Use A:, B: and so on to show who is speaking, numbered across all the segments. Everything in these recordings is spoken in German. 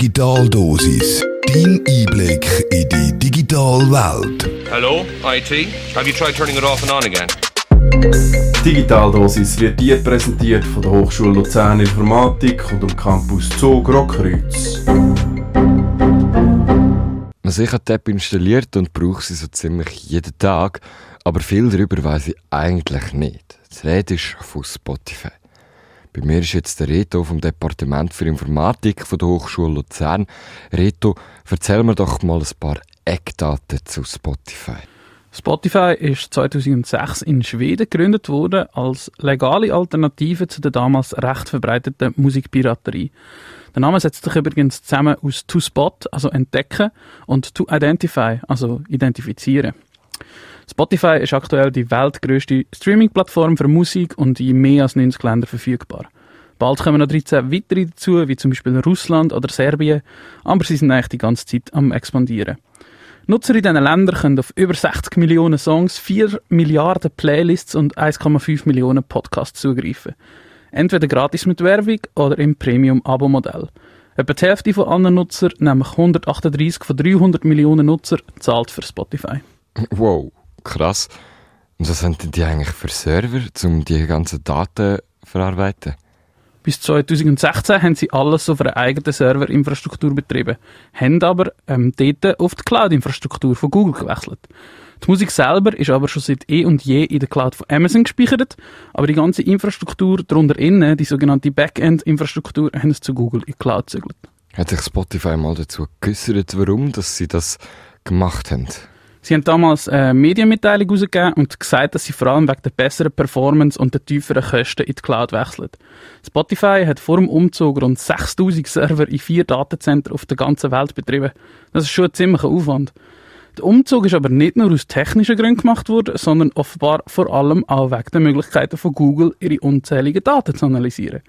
A: Digitaldosis. Dein Einblick in die digitale Welt.
B: Hello, IT. Have you tried turning it off and on again?
C: Digitaldosis wird dir präsentiert von der Hochschule Luzern Informatik und dem Campus Zug Rockkreuz.
D: Also ich habe die App installiert und brauche sie so ziemlich jeden Tag, aber viel darüber weiß ich eigentlich nicht. Das Rede ist von Spotify. Bei mir ist jetzt der Reto vom Departement für Informatik von der Hochschule Luzern. Reto, erzähl mir doch mal ein paar Eckdaten zu Spotify.
E: Spotify ist 2006 in Schweden gegründet worden als legale Alternative zu der damals recht verbreiteten Musikpiraterie. Der Name setzt sich übrigens zusammen aus to spot, also entdecken, und to identify, also identifizieren. Spotify ist aktuell die weltgrößte Streaming-Plattform für Musik und in mehr als 90 Ländern verfügbar. Bald kommen noch 13 weitere dazu, wie zum Beispiel Russland oder Serbien, aber sie sind eigentlich die ganze Zeit am expandieren. Nutzer in diesen Ländern können auf über 60 Millionen Songs, 4 Milliarden Playlists und 1,5 Millionen Podcasts zugreifen. Entweder gratis mit Werbung oder im Premium-Abo-Modell. Etwa die Hälfte von allen Nutzern, nämlich 138 von 300 Millionen Nutzer, zahlt für Spotify.
D: Wow, krass. Und was haben die eigentlich für Server, um die ganzen Daten zu verarbeiten?
E: Bis 2016 haben sie alles auf einer eigenen Serverinfrastruktur betrieben, haben aber ähm, dort auf die Cloud-Infrastruktur von Google gewechselt. Die Musik selber ist aber schon seit eh und je in der Cloud von Amazon gespeichert, aber die ganze Infrastruktur darunter innen, die sogenannte Backend-Infrastruktur, haben sie zu Google in die Cloud gezügelt.
D: Hat sich Spotify mal dazu geäussert, warum dass sie das gemacht haben?
E: Sie haben damals eine Medienmitteilung herausgegeben und gesagt, dass sie vor allem wegen der besseren Performance und der tieferen Kosten in die Cloud wechseln. Spotify hat vor dem Umzug rund 6000 Server in vier Datazentren auf der ganzen Welt betrieben. Das ist schon ein ziemlicher Aufwand. Der Umzug ist aber nicht nur aus technischen Gründen gemacht worden, sondern offenbar vor allem auch wegen der Möglichkeiten von Google, ihre unzähligen Daten zu analysieren.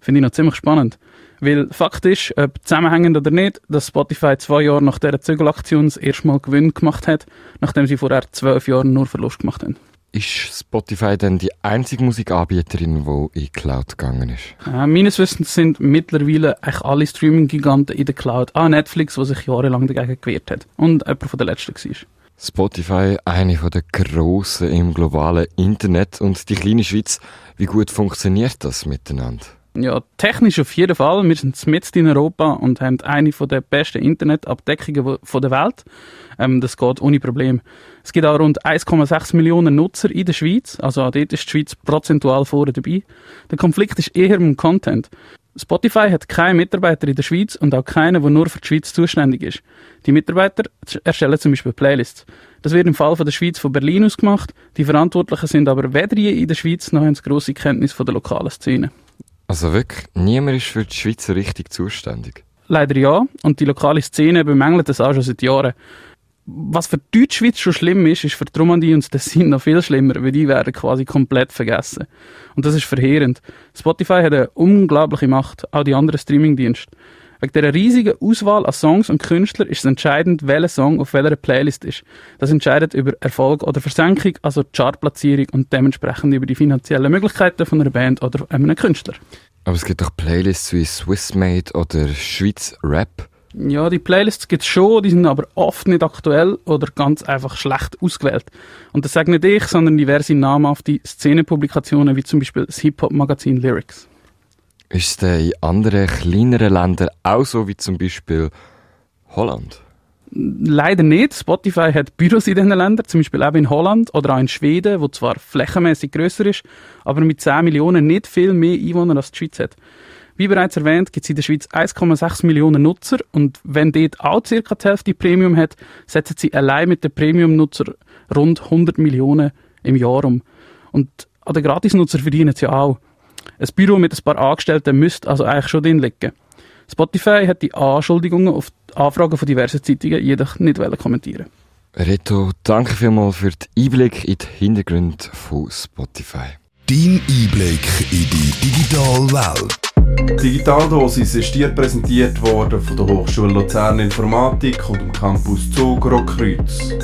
E: Finde ich noch ziemlich spannend. Weil Fakt ist, ob zusammenhängend oder nicht, dass Spotify zwei Jahre nach dieser Zügelaktion das erste Mal Gewinn gemacht hat, nachdem sie vorher zwölf Jahre nur Verlust gemacht haben.
D: Ist Spotify denn die einzige Musikanbieterin, die in die Cloud gegangen ist?
E: Äh, meines Wissens sind mittlerweile eigentlich alle Streaming-Giganten in der Cloud. Ah, Netflix, was sich jahrelang dagegen gewehrt hat. Und jemand von der Letzten war.
D: Spotify, eine der grossen im globalen Internet und die kleine Schweiz. Wie gut funktioniert das miteinander?
E: Ja, technisch auf jeden Fall. Wir sind mitten in Europa und haben eine der besten Internetabdeckungen der Welt. Ähm, das geht ohne Problem. Es gibt auch rund 1,6 Millionen Nutzer in der Schweiz. Also auch dort ist die Schweiz prozentual vorne dabei. Der Konflikt ist eher im Content. Spotify hat keine Mitarbeiter in der Schweiz und auch keinen, der nur für die Schweiz zuständig ist. Die Mitarbeiter erstellen zum Beispiel Playlists. Das wird im Fall von der Schweiz von Berlin aus gemacht. Die Verantwortlichen sind aber weder in der Schweiz noch haben grosse Kenntnis von der lokalen Szene.
D: Also wirklich, niemand ist für die Schweiz richtig zuständig?
E: Leider ja. Und die lokale Szene bemängelt das auch schon seit Jahren. Was für die Deutschschweiz schon schlimm ist, ist für die Romandie und das sind noch viel schlimmer, weil die werden quasi komplett vergessen. Und das ist verheerend. Spotify hat eine unglaubliche Macht, auch die anderen Streamingdienste. Wegen dieser riesigen Auswahl an Songs und Künstlern ist es entscheidend, welcher Song auf welcher Playlist ist. Das entscheidet über Erfolg oder Versenkung, also Chartplatzierung und dementsprechend über die finanziellen Möglichkeiten von einer Band oder einem Künstler.
D: Aber es gibt auch Playlists wie Swissmade oder Schweiz Rap.
E: Ja, die Playlists gibt es schon, die sind aber oft nicht aktuell oder ganz einfach schlecht ausgewählt. Und das sage nicht ich, sondern diverse namhafte Szenenpublikationen wie zum Beispiel das Hip-Hop-Magazin Lyrics.
D: Ist es denn in anderen kleineren Ländern auch so wie zum Beispiel Holland?
E: Leider nicht. Spotify hat Büros in diesen Ländern, zum Beispiel auch in Holland oder auch in Schweden, wo zwar flächenmäßig größer ist, aber mit 10 Millionen nicht viel mehr Einwohner als die Schweiz hat. Wie bereits erwähnt, gibt es in der Schweiz 1,6 Millionen Nutzer und wenn dort auch circa die Hälfte Premium hat, setzen sie allein mit den Premium-Nutzer rund 100 Millionen im Jahr um. Und an den Gratis-Nutzer verdienen sie auch. Ein Büro mit ein paar Angestellten müsste also eigentlich schon drin liegen. Spotify hat die Anschuldigungen auf die Anfragen von diversen Zeitungen jedoch nicht kommentieren
D: Reto, danke vielmals für den Einblick in die Hintergründe von Spotify.
A: Dein Einblick in die digitale Welt.
C: Digitaldosis ist dir präsentiert worden von der Hochschule Luzern Informatik und dem Campus Zug Rockkreuz.